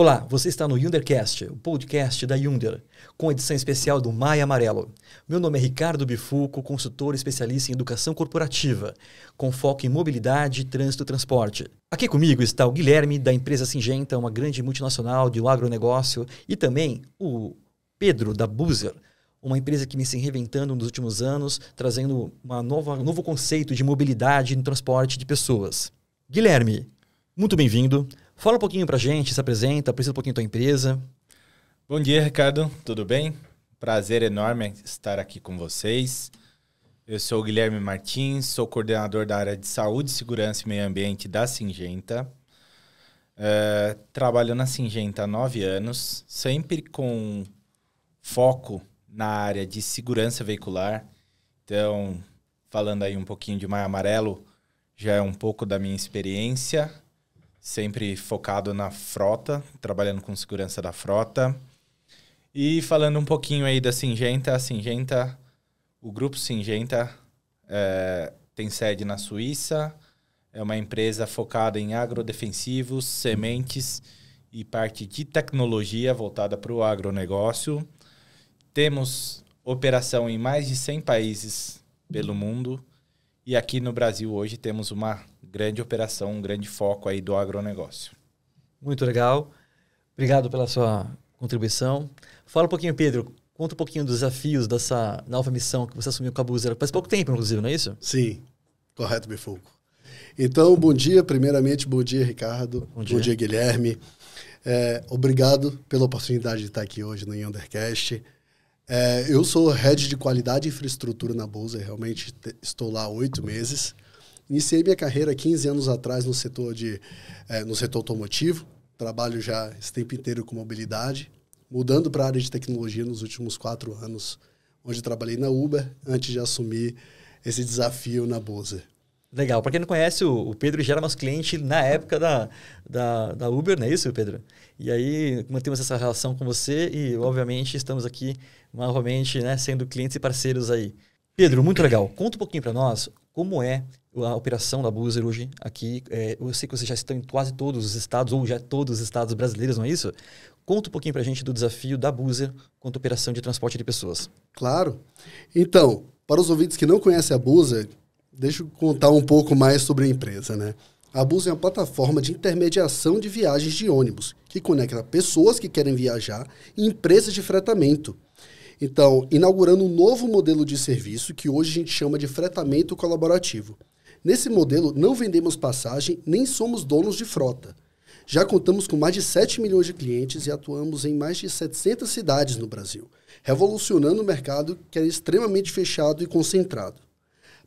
Olá, você está no Yundercast, o podcast da Yunder, com edição especial do Maia Amarelo. Meu nome é Ricardo Bifuco, consultor especialista em educação corporativa, com foco em mobilidade, trânsito e transporte. Aqui comigo está o Guilherme, da empresa Singenta, uma grande multinacional de um agronegócio, e também o Pedro, da Buzer, uma empresa que me se reinventando nos últimos anos, trazendo uma nova, um novo conceito de mobilidade no transporte de pessoas. Guilherme, muito bem-vindo. Fala um pouquinho pra gente, se apresenta, apresenta um pouquinho a tua empresa. Bom dia, Ricardo. Tudo bem? Prazer enorme estar aqui com vocês. Eu sou o Guilherme Martins, sou coordenador da área de saúde, segurança e meio ambiente da Singenta. Uh, trabalho na Singenta há nove anos, sempre com foco na área de segurança veicular. Então, falando aí um pouquinho de Maio Amarelo, já é um pouco da minha experiência sempre focado na frota, trabalhando com segurança da frota. E falando um pouquinho aí da Singenta, a Singenta, o grupo Singenta é, tem sede na Suíça, é uma empresa focada em agrodefensivos, sementes e parte de tecnologia voltada para o agronegócio. Temos operação em mais de 100 países pelo mundo e aqui no Brasil hoje temos uma grande operação, um grande foco aí do agronegócio. Muito legal. Obrigado pela sua contribuição. Fala um pouquinho, Pedro. Conta um pouquinho dos desafios dessa nova missão que você assumiu com a Buzer. Faz pouco tempo, inclusive, não é isso? Sim, correto, Bifoco. Então, bom dia. Primeiramente, bom dia, Ricardo. Bom dia, bom dia Guilherme. É, obrigado pela oportunidade de estar aqui hoje no Undercast. É, eu sou head de qualidade e infraestrutura na Buzer. Realmente estou lá há oito meses. Iniciei minha carreira 15 anos atrás no setor, de, é, no setor automotivo. Trabalho já esse tempo inteiro com mobilidade. Mudando para a área de tecnologia nos últimos quatro anos, onde trabalhei na Uber, antes de assumir esse desafio na Bozer. Legal. Para quem não conhece, o, Pedro já era nosso cliente na época da, da, da Uber, não é isso, Pedro? E aí mantemos essa relação com você e, obviamente, estamos aqui novamente né, sendo clientes e parceiros aí. Pedro, muito legal. Conta um pouquinho para nós como é a operação da Buzer hoje aqui. É, eu sei que vocês já estão em quase todos os estados, ou já todos os estados brasileiros, não é isso? Conta um pouquinho para a gente do desafio da Buzer quanto à operação de transporte de pessoas. Claro. Então, para os ouvintes que não conhecem a Buzer, deixa eu contar um pouco mais sobre a empresa, né? A Buzer é uma plataforma de intermediação de viagens de ônibus, que conecta pessoas que querem viajar e empresas de fretamento. Então, inaugurando um novo modelo de serviço que hoje a gente chama de fretamento colaborativo. Nesse modelo, não vendemos passagem nem somos donos de frota. Já contamos com mais de 7 milhões de clientes e atuamos em mais de 700 cidades no Brasil, revolucionando o mercado que era extremamente fechado e concentrado.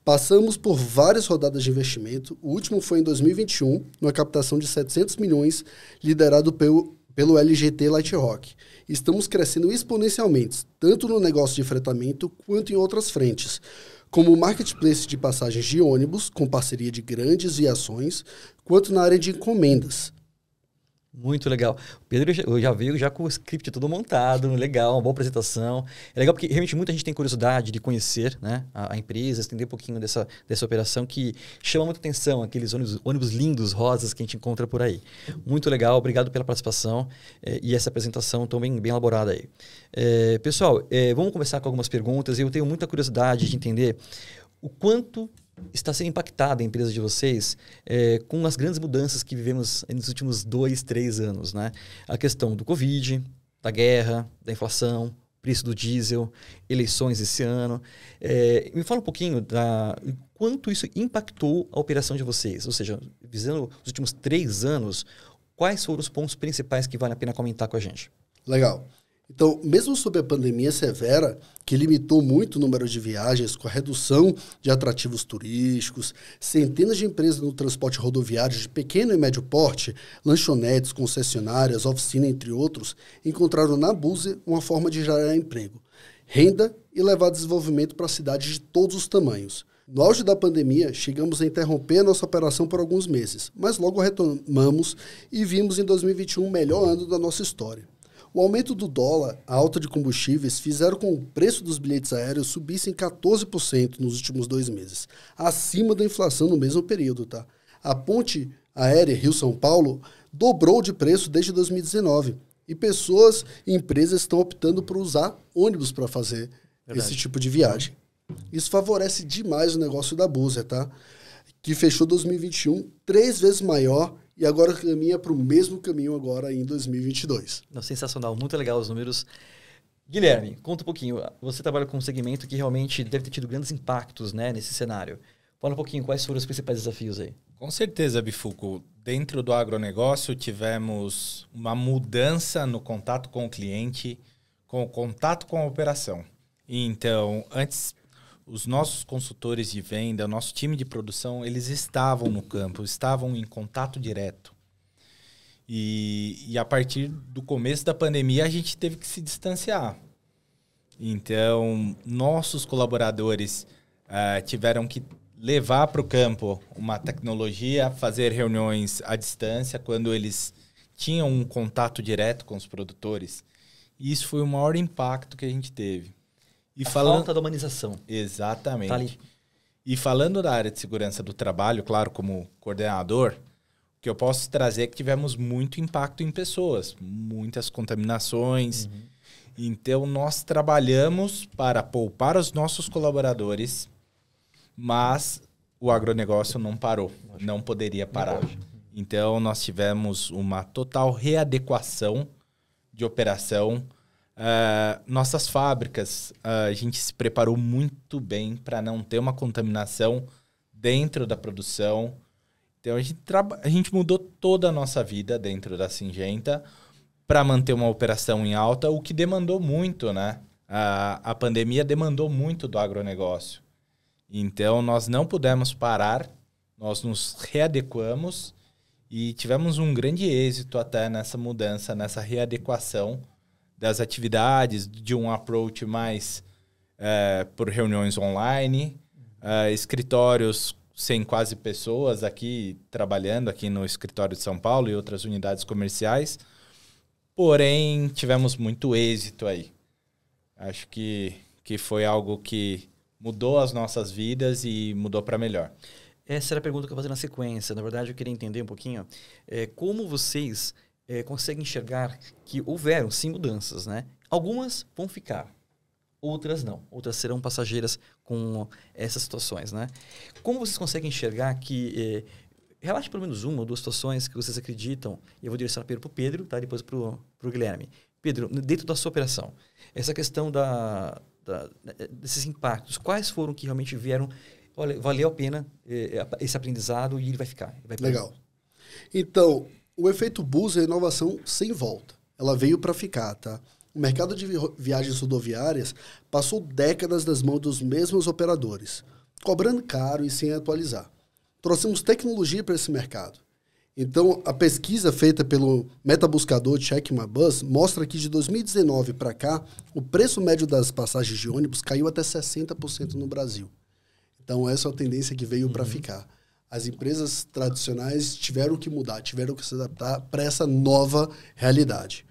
Passamos por várias rodadas de investimento. O último foi em 2021, numa captação de 700 milhões, liderado pelo, pelo LGT Lightrock. Estamos crescendo exponencialmente, tanto no negócio de fretamento quanto em outras frentes, como o marketplace de passagens de ônibus, com parceria de grandes viações, quanto na área de encomendas. Muito legal. O Pedro já, já veio já com o script todo montado, legal, uma boa apresentação. É legal porque realmente muita gente tem curiosidade de conhecer né, a, a empresa, entender um pouquinho dessa, dessa operação que chama muita atenção, aqueles ônibus, ônibus lindos, rosas que a gente encontra por aí. Muito legal, obrigado pela participação eh, e essa apresentação tão bem, bem elaborada aí. Eh, pessoal, eh, vamos começar com algumas perguntas. Eu tenho muita curiosidade de entender o quanto está sendo impactada a empresa de vocês é, com as grandes mudanças que vivemos nos últimos dois, três anos, né? A questão do Covid, da guerra, da inflação, preço do diesel, eleições esse ano. É, me fala um pouquinho da quanto isso impactou a operação de vocês, ou seja, visando os últimos três anos, quais foram os pontos principais que vale a pena comentar com a gente? Legal. Então, mesmo sob a pandemia severa, que limitou muito o número de viagens, com a redução de atrativos turísticos, centenas de empresas no transporte rodoviário de pequeno e médio porte, lanchonetes, concessionárias, oficina, entre outros, encontraram na Buse uma forma de gerar emprego, renda e levar desenvolvimento para cidades de todos os tamanhos. No auge da pandemia, chegamos a interromper a nossa operação por alguns meses, mas logo retomamos e vimos em 2021 o melhor ano da nossa história. O aumento do dólar, a alta de combustíveis fizeram com que o preço dos bilhetes aéreos subissem 14% nos últimos dois meses, acima da inflação no mesmo período, tá? A ponte aérea Rio-São Paulo dobrou de preço desde 2019. E pessoas e empresas estão optando por usar ônibus para fazer Verdade. esse tipo de viagem. Isso favorece demais o negócio da Buser, tá? Que fechou 2021 três vezes maior e agora caminha para o mesmo caminho agora em 2022. Não, sensacional, muito legal os números. Guilherme, conta um pouquinho. Você trabalha com um segmento que realmente deve ter tido grandes impactos né, nesse cenário. Fala um pouquinho quais foram os principais desafios aí. Com certeza, Bifuco. Dentro do agronegócio, tivemos uma mudança no contato com o cliente, com o contato com a operação. Então, antes os nossos consultores de venda, o nosso time de produção, eles estavam no campo, estavam em contato direto. E, e a partir do começo da pandemia, a gente teve que se distanciar. Então, nossos colaboradores uh, tiveram que levar para o campo uma tecnologia, fazer reuniões à distância quando eles tinham um contato direto com os produtores. E isso foi o maior impacto que a gente teve. E a falando... falta da humanização. Exatamente. Tá ali. E falando da área de segurança do trabalho, claro, como coordenador, o que eu posso trazer é que tivemos muito impacto em pessoas, muitas contaminações. Uhum. Então, nós trabalhamos para poupar os nossos colaboradores, mas o agronegócio não parou, não poderia parar. Então, nós tivemos uma total readequação de operação Uh, nossas fábricas, uh, a gente se preparou muito bem para não ter uma contaminação dentro da produção. Então a gente, a gente mudou toda a nossa vida dentro da Singenta para manter uma operação em alta, o que demandou muito, né? A, a pandemia demandou muito do agronegócio. Então nós não pudemos parar, nós nos readequamos e tivemos um grande êxito até nessa mudança, nessa readequação das atividades, de um approach mais é, por reuniões online, é, escritórios sem quase pessoas aqui trabalhando aqui no escritório de São Paulo e outras unidades comerciais. Porém, tivemos muito êxito aí. Acho que, que foi algo que mudou as nossas vidas e mudou para melhor. Essa era a pergunta que eu ia fazer na sequência. Na verdade, eu queria entender um pouquinho é, como vocês é, consegue enxergar que houveram sim mudanças, né? Algumas vão ficar, outras não. Outras serão passageiras com essas situações, né? Como vocês conseguem enxergar que... É, relate pelo menos uma ou duas situações que vocês acreditam, eu vou direcionar primeiro para o Pedro, tá? depois para o Guilherme. Pedro, dentro da sua operação, essa questão da, da, desses impactos, quais foram que realmente vieram olha, valeu a pena esse aprendizado e ele vai ficar. Vai Legal. Então, o efeito bus é inovação sem volta. Ela veio para ficar, tá? O mercado de viagens rodoviárias passou décadas das mãos dos mesmos operadores, cobrando caro e sem atualizar. Trouxemos tecnologia para esse mercado. Então, a pesquisa feita pelo metabuscador Check My Bus mostra que de 2019 para cá, o preço médio das passagens de ônibus caiu até 60% no Brasil. Então, essa é a tendência que veio uhum. para ficar as empresas tradicionais tiveram que mudar, tiveram que se adaptar para essa nova realidade.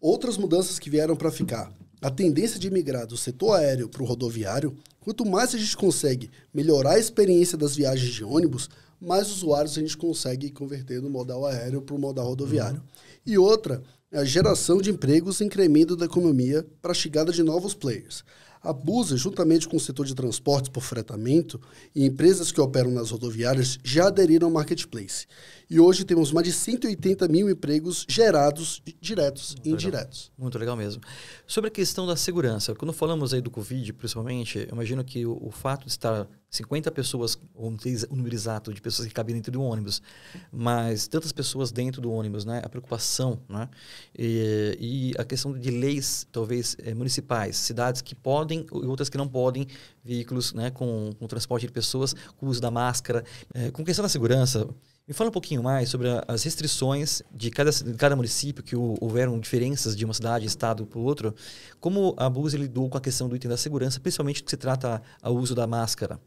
Outras mudanças que vieram para ficar. A tendência de migrar do setor aéreo para o rodoviário, quanto mais a gente consegue melhorar a experiência das viagens de ônibus, mais usuários a gente consegue converter do modal aéreo para o modal rodoviário. Uhum. E outra, é a geração de empregos e incremento da economia para a chegada de novos players. A Busa, juntamente com o setor de transportes por fretamento e empresas que operam nas rodoviárias, já aderiram ao marketplace. E hoje temos mais de 180 mil empregos gerados diretos e indiretos. Legal. Muito legal mesmo. Sobre a questão da segurança, quando falamos aí do Covid, principalmente, eu imagino que o, o fato de estar 50 pessoas, ou o número exato de pessoas que cabem dentro do ônibus, mas tantas pessoas dentro do ônibus, né? A preocupação, né? E, e a questão de leis, talvez, é, municipais, cidades que podem e outras que não podem, veículos né, com, com transporte de pessoas, com uso da máscara. É, com questão da segurança, me fala um pouquinho mais sobre as restrições de cada, de cada município, que houveram diferenças de uma cidade, estado para o outro. Como a Buse lidou com a questão do item da segurança, principalmente que se trata ao uso da máscara?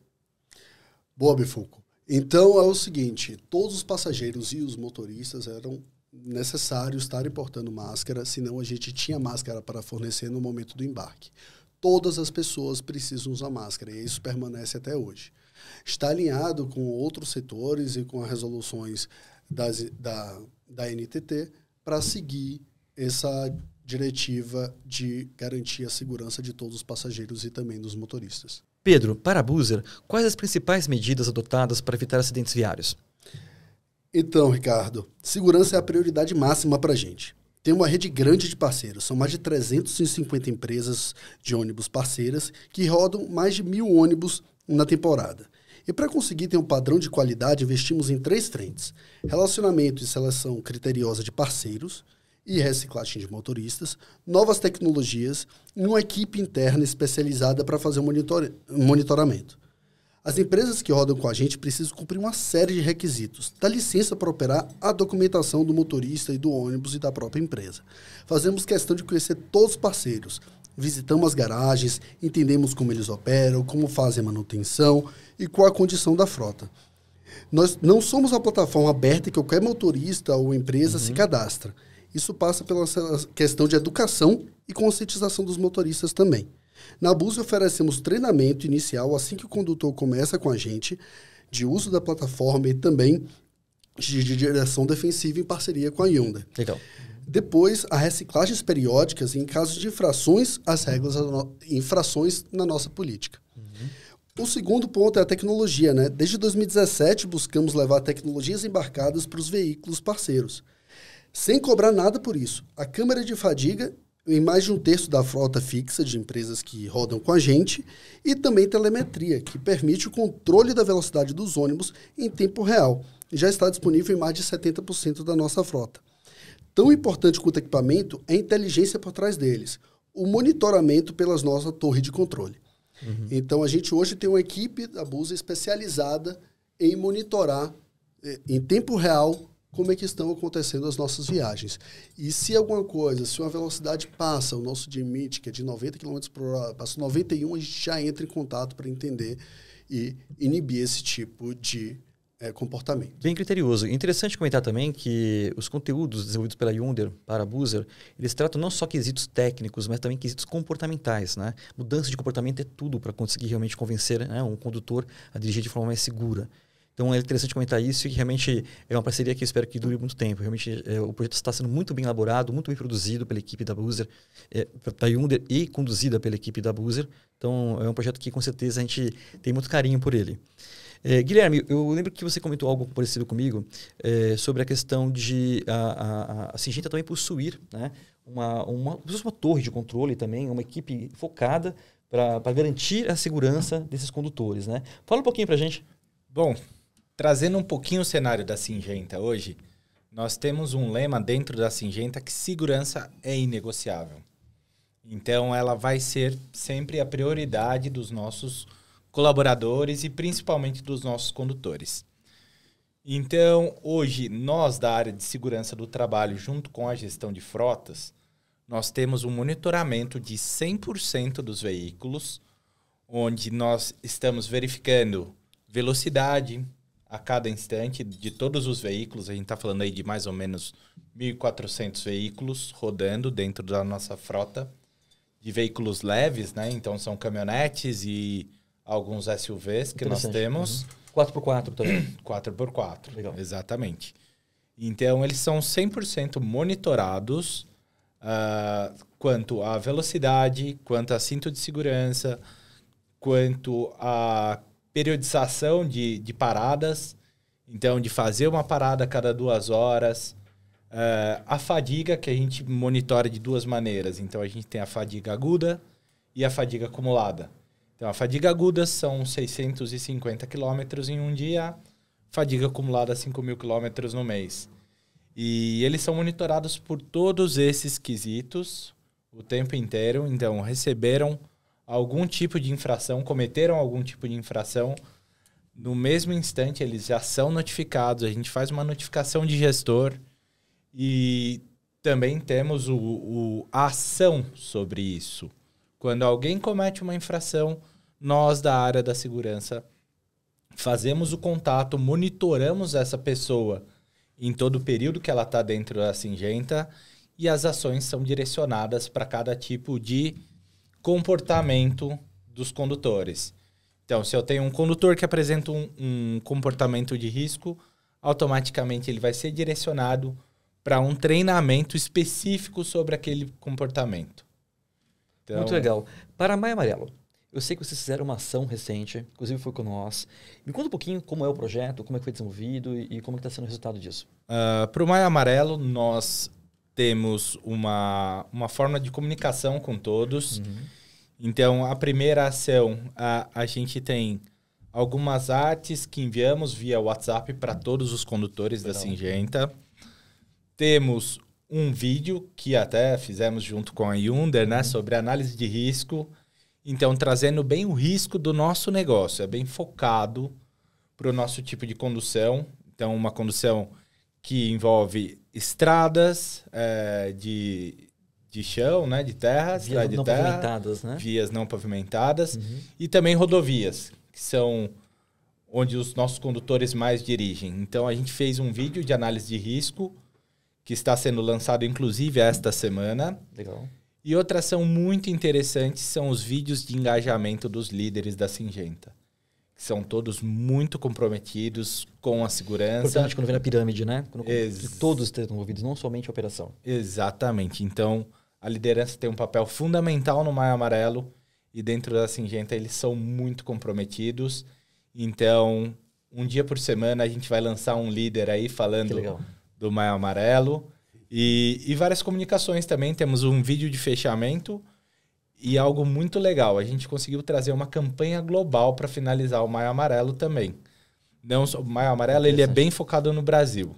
Boa, Bifuco. Então é o seguinte: todos os passageiros e os motoristas eram necessários estar importando máscara, senão a gente tinha máscara para fornecer no momento do embarque. Todas as pessoas precisam usar máscara e isso permanece até hoje. Está alinhado com outros setores e com as resoluções das, da, da NTT para seguir essa diretiva de garantir a segurança de todos os passageiros e também dos motoristas. Pedro, para a Buser, quais as principais medidas adotadas para evitar acidentes viários? Então, Ricardo, segurança é a prioridade máxima para a gente. Tem uma rede grande de parceiros, são mais de 350 empresas de ônibus parceiras que rodam mais de mil ônibus na temporada. E para conseguir ter um padrão de qualidade, investimos em três frentes: relacionamento e seleção criteriosa de parceiros e reciclagem de motoristas, novas tecnologias e uma equipe interna especializada para fazer o monitor monitoramento. As empresas que rodam com a gente precisam cumprir uma série de requisitos, da licença para operar à documentação do motorista e do ônibus e da própria empresa. Fazemos questão de conhecer todos os parceiros, visitamos as garagens, entendemos como eles operam, como fazem a manutenção e qual a condição da frota. Nós não somos uma plataforma aberta que qualquer motorista ou empresa uhum. se cadastra. Isso passa pela questão de educação e conscientização dos motoristas também. Na Bus oferecemos treinamento inicial assim que o condutor começa com a gente, de uso da plataforma e também de, de direção defensiva em parceria com a Hyundai. Legal. Depois, as reciclagens periódicas em caso de infrações às regras, infrações na nossa política. Uhum. O segundo ponto é a tecnologia. Né? Desde 2017, buscamos levar tecnologias embarcadas para os veículos parceiros, sem cobrar nada por isso. A câmera de fadiga em mais de um terço da frota fixa de empresas que rodam com a gente e também telemetria, que permite o controle da velocidade dos ônibus em tempo real. Já está disponível em mais de 70% da nossa frota. Tão importante quanto o equipamento é a inteligência por trás deles, o monitoramento pelas nossas torres de controle. Uhum. Então, a gente hoje tem uma equipe da Busa especializada em monitorar eh, em tempo real como é que estão acontecendo as nossas viagens. E se alguma coisa, se uma velocidade passa o nosso limite, que é de 90 km por hora, passa 91, a gente já entra em contato para entender e inibir esse tipo de é, comportamento. Bem criterioso. Interessante comentar também que os conteúdos desenvolvidos pela Yunder para a Boozer, eles tratam não só quesitos técnicos, mas também quesitos comportamentais. Né? Mudança de comportamento é tudo para conseguir realmente convencer né, um condutor a dirigir de forma mais segura. Então é interessante comentar isso e realmente é uma parceria que eu espero que dure muito tempo. Realmente é, o projeto está sendo muito bem elaborado, muito bem produzido pela equipe da Boozer, é, da Yunder e conduzida pela equipe da Boozer. Então é um projeto que com certeza a gente tem muito carinho por ele. É, Guilherme, eu lembro que você comentou algo parecido comigo é, sobre a questão de a, a, a Singenta também possuir né, uma, uma, uma torre de controle também, uma equipe focada para garantir a segurança desses condutores. Né? Fala um pouquinho para a gente. Bom, Trazendo um pouquinho o cenário da Singenta hoje, nós temos um lema dentro da Singenta que segurança é inegociável. Então, ela vai ser sempre a prioridade dos nossos colaboradores e principalmente dos nossos condutores. Então, hoje, nós da área de segurança do trabalho, junto com a gestão de frotas, nós temos um monitoramento de 100% dos veículos, onde nós estamos verificando velocidade, a cada instante de todos os veículos. A gente está falando aí de mais ou menos 1.400 veículos rodando dentro da nossa frota de veículos leves, né? Então são caminhonetes e alguns SUVs que nós temos. Uhum. 4x4 também. 4x4. Legal. Exatamente. Então eles são 100% monitorados uh, quanto à velocidade, quanto a cinto de segurança, quanto a periodização de, de paradas, então de fazer uma parada a cada duas horas. Uh, a fadiga, que a gente monitora de duas maneiras. Então a gente tem a fadiga aguda e a fadiga acumulada. Então a fadiga aguda são 650 quilômetros em um dia, fadiga acumulada 5 mil quilômetros no mês. E eles são monitorados por todos esses quesitos o tempo inteiro. Então receberam algum tipo de infração, cometeram algum tipo de infração, no mesmo instante eles já são notificados, a gente faz uma notificação de gestor e também temos o, o, a ação sobre isso. Quando alguém comete uma infração, nós da área da segurança fazemos o contato, monitoramos essa pessoa em todo o período que ela está dentro da Singenta e as ações são direcionadas para cada tipo de comportamento dos condutores. Então, se eu tenho um condutor que apresenta um, um comportamento de risco, automaticamente ele vai ser direcionado para um treinamento específico sobre aquele comportamento. Então... Muito legal. Para Maia Amarelo, eu sei que vocês fizeram uma ação recente, inclusive foi com nós. Me conta um pouquinho como é o projeto, como é que foi desenvolvido e, e como está sendo o resultado disso. Uh, para o Maia Amarelo, nós temos uma, uma forma de comunicação com todos. Uhum. Então, a primeira ação, a, a gente tem algumas artes que enviamos via WhatsApp para todos os condutores Legal. da Singenta. Temos um vídeo que até fizemos junto com a Yunder, né, uhum. sobre análise de risco. Então, trazendo bem o risco do nosso negócio, é bem focado para o nosso tipo de condução. Então, uma condução que envolve estradas é, de, de chão, né, de terra, vias de não terra, pavimentadas, né? vias não pavimentadas uhum. e também rodovias, que são onde os nossos condutores mais dirigem. Então a gente fez um vídeo de análise de risco que está sendo lançado inclusive esta semana. Legal. E outra ação muito interessante são os vídeos de engajamento dos líderes da Singenta que são todos muito comprometidos com a segurança. Importante quando vem na pirâmide, né? Quando Ex todos estão envolvidos, não somente a operação. Exatamente. Então, a liderança tem um papel fundamental no Maio Amarelo e dentro da Singenta eles são muito comprometidos. Então, um dia por semana a gente vai lançar um líder aí falando do Maio Amarelo. E, e várias comunicações também. Temos um vídeo de fechamento e algo muito legal, a gente conseguiu trazer uma campanha global para finalizar o Maio Amarelo também. Não, o Maio Amarelo ele é bem focado no Brasil.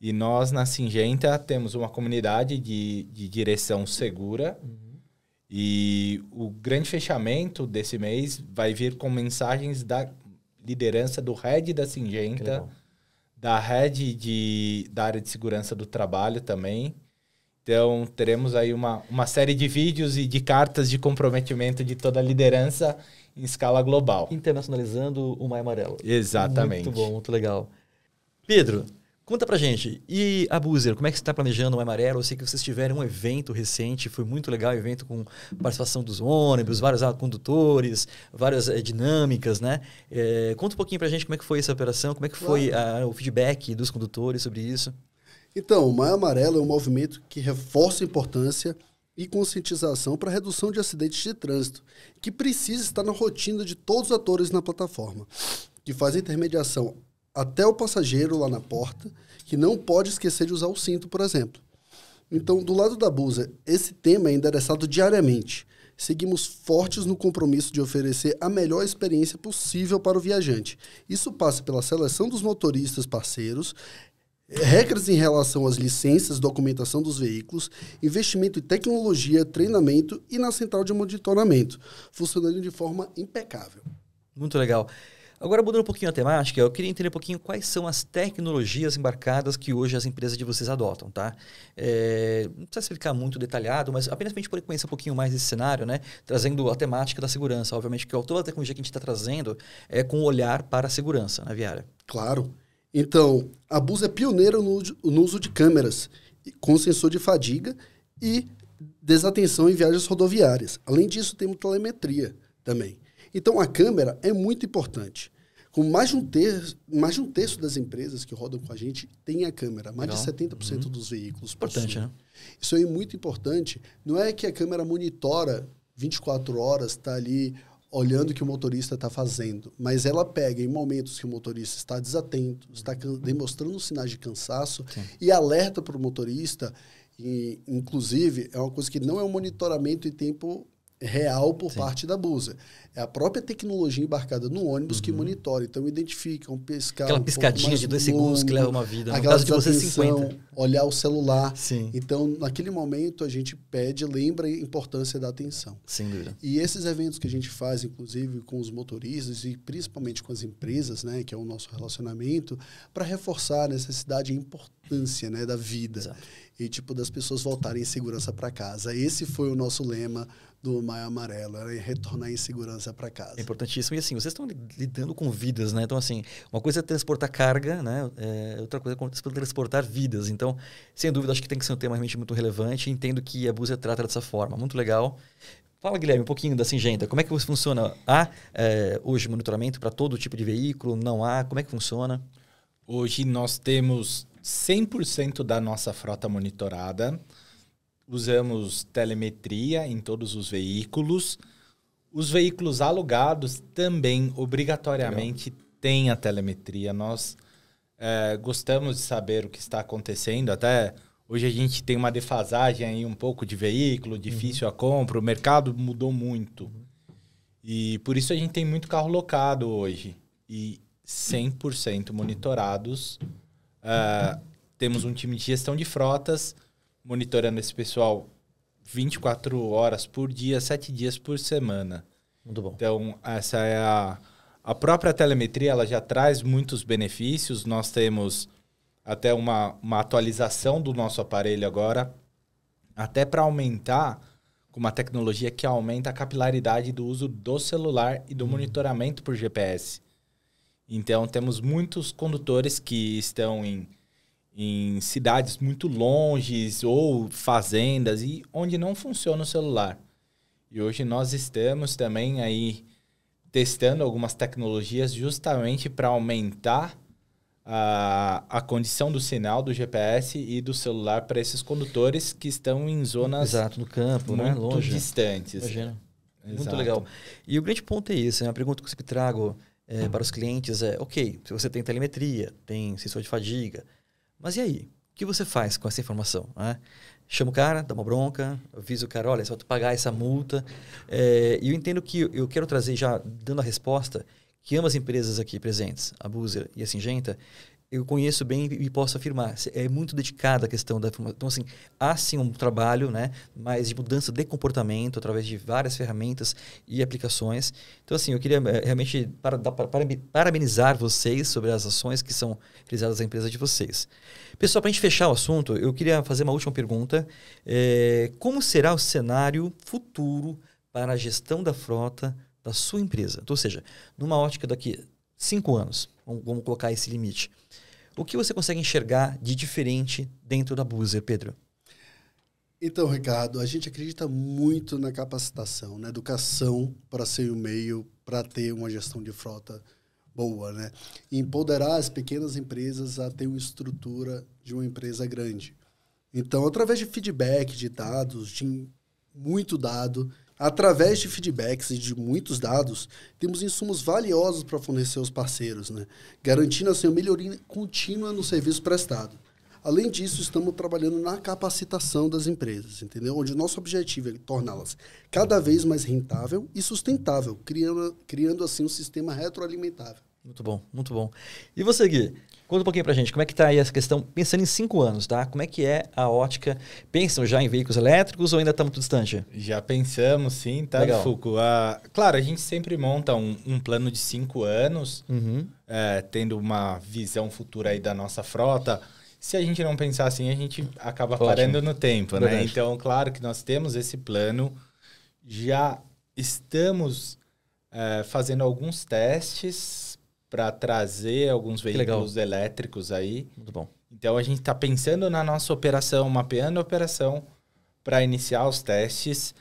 E nós, na Singenta, temos uma comunidade de, de direção segura. Uhum. E o grande fechamento desse mês vai vir com mensagens da liderança do Head da Singenta, da Head de, da área de segurança do trabalho também então, teremos aí uma, uma série de vídeos e de cartas de comprometimento de toda a liderança em escala global. Internacionalizando o Maio Amarelo. Exatamente. Muito bom, muito legal. Pedro, conta pra gente. E a Buzer, como é que você está planejando o Maio Amarelo? Eu sei que vocês tiveram um evento recente, foi muito legal, um evento com participação dos ônibus, vários condutores, várias é, dinâmicas, né? É, conta um pouquinho pra gente como é que foi essa operação, como é que foi a, o feedback dos condutores sobre isso. Então, o Maio Amarelo é um movimento que reforça a importância e conscientização para a redução de acidentes de trânsito, que precisa estar na rotina de todos os atores na plataforma, que faz a intermediação até o passageiro lá na porta, que não pode esquecer de usar o cinto, por exemplo. Então, do lado da Busa, esse tema é endereçado diariamente. Seguimos fortes no compromisso de oferecer a melhor experiência possível para o viajante. Isso passa pela seleção dos motoristas parceiros, regras em relação às licenças, documentação dos veículos, investimento em tecnologia, treinamento e na central de monitoramento, funcionando de forma impecável. Muito legal. Agora, mudando um pouquinho a temática, eu queria entender um pouquinho quais são as tecnologias embarcadas que hoje as empresas de vocês adotam, tá? É, não precisa explicar muito detalhado, mas apenas para a gente poder conhecer um pouquinho mais desse cenário, né? Trazendo a temática da segurança. Obviamente que toda a tecnologia que a gente está trazendo é com um olhar para a segurança na viária. Claro. Então, a Bus é pioneira no, no uso de câmeras com sensor de fadiga e desatenção em viagens rodoviárias. Além disso, temos telemetria também. Então, a câmera é muito importante. Com mais de um terço, mais de um terço das empresas que rodam com a gente tem a câmera. Mais Legal. de 70% uhum. dos veículos Importante, né? Isso aí é muito importante. Não é que a câmera monitora 24 horas, está ali olhando o que o motorista está fazendo, mas ela pega em momentos que o motorista está desatento, está demonstrando sinais de cansaço Sim. e alerta para o motorista. E, inclusive, é uma coisa que não é um monitoramento em tempo real por Sim. parte da Busa. É a própria tecnologia embarcada no ônibus uhum. que monitora. Então, identifica um piscar. Aquela um piscadinha de dois longo, segundos que leva uma vida. No caso de você 50. olhar o celular. Sim. Então, naquele momento, a gente pede, lembra a importância da atenção. Sem dúvida. E esses eventos que a gente faz, inclusive com os motoristas e principalmente com as empresas, né, que é o nosso relacionamento, para reforçar a necessidade e a importância né, da vida. Exato. E, tipo, das pessoas voltarem em segurança para casa. Esse foi o nosso lema do Maio Amarelo, era retornar em segurança para casa. É importantíssimo. E assim, vocês estão lidando com vidas, né? Então, assim, uma coisa é transportar carga, né? É, outra coisa é transportar vidas. Então, sem dúvida, acho que tem que ser um tema realmente muito relevante. Entendo que a Busa trata dessa forma. Muito legal. Fala, Guilherme, um pouquinho da Singenta. Como é que funciona? Há é, hoje monitoramento para todo tipo de veículo? Não há? Como é que funciona? Hoje nós temos 100% da nossa frota monitorada. Usamos telemetria em todos os veículos. Os veículos alugados também, obrigatoriamente, Legal. têm a telemetria. Nós é, gostamos de saber o que está acontecendo. Até hoje a gente tem uma defasagem aí um pouco de veículo, difícil uhum. a compra. O mercado mudou muito. Uhum. E por isso a gente tem muito carro locado hoje. E 100% monitorados. Uh, temos um time de gestão de frotas monitorando esse pessoal 24 horas por dia, 7 dias por semana. Muito bom. Então, essa é a a própria telemetria ela já traz muitos benefícios. Nós temos até uma, uma atualização do nosso aparelho agora, até para aumentar com uma tecnologia que aumenta a capilaridade do uso do celular e do uhum. monitoramento por GPS. Então, temos muitos condutores que estão em, em cidades muito longes ou fazendas e onde não funciona o celular. E hoje nós estamos também aí testando algumas tecnologias justamente para aumentar a, a condição do sinal do GPS e do celular para esses condutores que estão em zonas Exato, no campo, né? muito né? longe. distantes. Imagina. Exato. Muito legal. E o grande ponto é isso, é uma pergunta que eu sempre trago é, para os clientes é, ok, se você tem telemetria, tem sensor de fadiga, mas e aí? O que você faz com essa informação? Né? chama o cara, dá uma bronca, avisa o cara, olha, só tu pagar essa multa. É, e eu entendo que eu quero trazer, já dando a resposta, que ambas as empresas aqui presentes, a Buzer e a Singenta, eu conheço bem e posso afirmar. É muito dedicada a questão da informação. Então, assim, há sim um trabalho, né? Mas de mudança de comportamento através de várias ferramentas e aplicações. Então, assim, eu queria eh, realmente para, para, parabenizar vocês sobre as ações que são realizadas na empresa de vocês. Pessoal, para a gente fechar o assunto, eu queria fazer uma última pergunta. É, como será o cenário futuro para a gestão da frota da sua empresa? Então, ou seja, numa ótica daqui cinco anos, vamos colocar esse limite. O que você consegue enxergar de diferente dentro da Buzer, Pedro? Então, Ricardo, a gente acredita muito na capacitação, na educação para ser o meio para ter uma gestão de frota boa, né? Empoderar as pequenas empresas a ter uma estrutura de uma empresa grande. Então, através de feedback, de dados, de muito dado, Através de feedbacks e de muitos dados, temos insumos valiosos para fornecer aos parceiros, né? garantindo assim, a melhoria contínua no serviço prestado. Além disso, estamos trabalhando na capacitação das empresas, entendeu? Onde o nosso objetivo é torná-las cada vez mais rentável e sustentável, criando, criando assim um sistema retroalimentável. Muito bom, muito bom. E você, Gui? Conta um pouquinho pra gente, como é que tá aí essa questão, pensando em cinco anos, tá? Como é que é a ótica? Pensam já em veículos elétricos ou ainda está muito distante? Já pensamos, sim, tá, Legal. Fuco? Ah, claro, a gente sempre monta um, um plano de cinco anos, uhum. é, tendo uma visão futura aí da nossa frota. Se a gente não pensar assim, a gente acaba Ótimo. parando no tempo, né? Verdade. né? Então, claro que nós temos esse plano, já estamos é, fazendo alguns testes para trazer alguns veículos elétricos aí. Muito bom. Então a gente está pensando na nossa operação, mapeando a operação para iniciar os testes,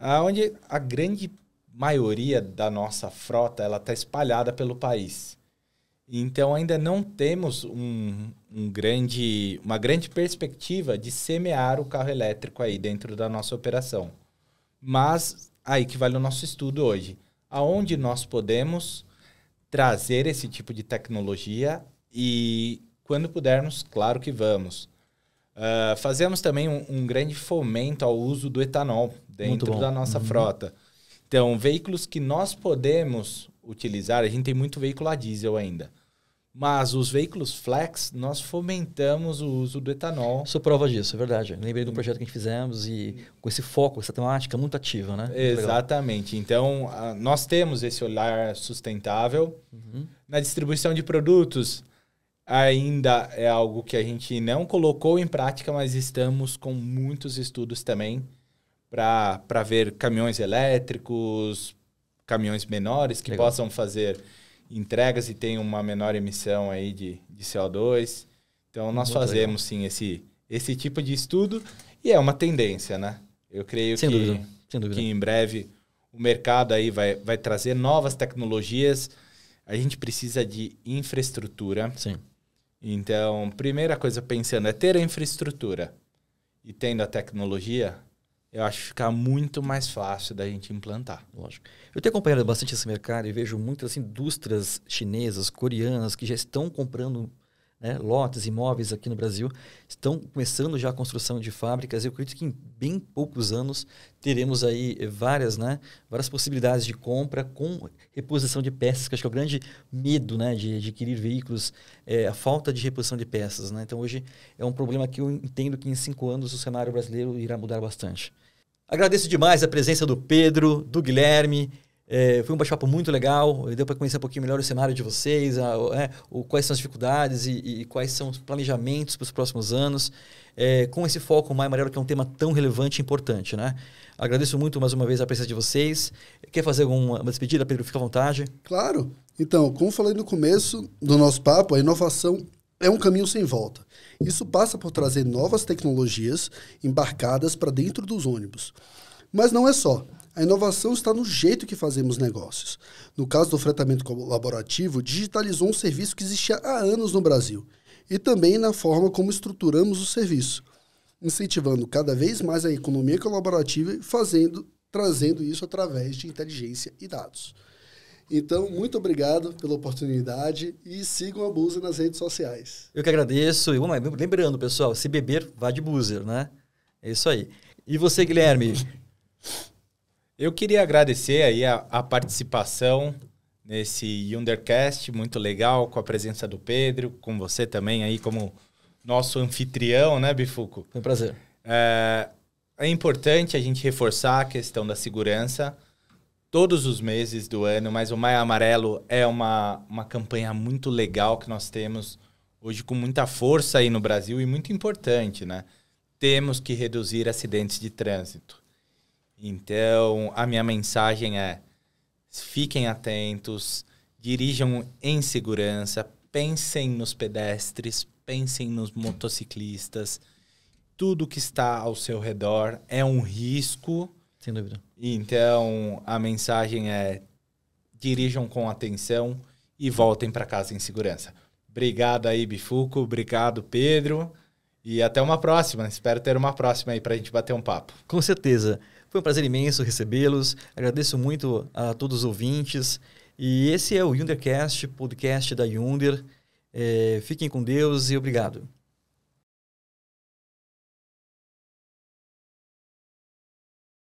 onde a grande maioria da nossa frota ela está espalhada pelo país. Então ainda não temos um, um, grande, uma grande perspectiva de semear o carro elétrico aí dentro da nossa operação. Mas aí que vale o nosso estudo hoje. Aonde nós podemos trazer esse tipo de tecnologia e, quando pudermos, claro que vamos. Uh, fazemos também um, um, grande fomento ao uso do etanol dentro da nossa uhum. frota. Então, veículos que nós podemos utilizar, a gente tem muito veículo a diesel ainda. Mas os veículos flex, nós fomentamos o uso do etanol. Sou prova disso, é verdade. Lembrei do projeto que a gente fizemos e com esse foco, essa temática muito ativa, né? Exatamente. Então, nós temos esse olhar sustentável. Uhum. Na distribuição de produtos, ainda é algo que a gente não colocou em prática, mas estamos com muitos estudos também para ver caminhões elétricos, caminhões menores que Legal. possam fazer entregas e tem uma menor emissão aí de, de CO2. Então, nós Muito fazemos, legal. sim, esse, esse tipo de estudo e é uma tendência, né? Eu creio sem que... Dúvida. Sem dúvida. que em breve o mercado aí vai, vai trazer novas tecnologias. A gente precisa de infraestrutura. Sim. Então, primeira coisa pensando é ter a infraestrutura e tendo a tecnologia, eu acho que fica muito mais fácil da gente implantar. Lógico. Eu tenho acompanhado bastante esse mercado e vejo muitas indústrias chinesas, coreanas, que já estão comprando né, lotes, imóveis aqui no Brasil, estão começando já a construção de fábricas. Eu acredito que em bem poucos anos teremos aí várias, né, várias possibilidades de compra com reposição de peças, que acho que é o grande medo né, de, adquirir veículos, é a falta de reposição de peças. Né? Então hoje é um problema que eu entendo que em cinco anos o cenário brasileiro irá mudar bastante. Agradeço demais a presença do Pedro, do Guilherme. É, foi um bate-papo muito legal, deu para conhecer um pouquinho melhor o cenário de vocês, a, é, o, quais são as dificuldades e, e, quais são os planejamentos para os próximos anos, é, com esse foco mais amarelo, que é um tema tão relevante e importante. Né? Agradeço muito mais uma vez a presença de vocês. Quer fazer alguma despedida, Pedro? Fica à vontade. Claro. Então, como falei no começo do nosso papo, a inovação é um caminho sem volta. Isso passa por trazer novas tecnologias embarcadas para dentro dos ônibus. Mas não é só. A inovação está no jeito que fazemos negócios. No caso do fretamento colaborativo, digitalizou um serviço que existia há anos no Brasil e também na forma como estruturamos o serviço, incentivando cada vez mais a economia colaborativa e fazendo, trazendo isso através de inteligência e dados. Então, muito obrigado pela oportunidade e sigam a Buzer nas redes sociais. Eu que agradeço. E lembrando, pessoal, se beber, vá de Buzer, né? É isso aí. E você, Guilherme? Eu queria agradecer aí a, a participação nesse Yundercast, muito legal, com a presença do Pedro, com você também aí como nosso anfitrião, né, Bifuco? Foi um prazer. É, é importante a gente reforçar a questão da segurança todos os meses do ano, mas o Maio Amarelo é uma, uma campanha muito legal que nós temos hoje com muita força aí no Brasil e muito importante, né? Temos que reduzir acidentes de trânsito. Então, a minha mensagem é: fiquem atentos, dirijam em segurança, pensem nos pedestres, pensem nos motociclistas. Tudo que está ao seu redor é um risco. Sem dúvida. Então, a mensagem é: dirijam com atenção e voltem para casa em segurança. Obrigado aí, Bifuco. Obrigado, Pedro. E até uma próxima. Espero ter uma próxima aí para a gente bater um papo. Com certeza. Foi um prazer imenso recebê-los. Agradeço muito a todos os ouvintes. E esse é o Yundercast, podcast da Yunder. É, fiquem com Deus e obrigado.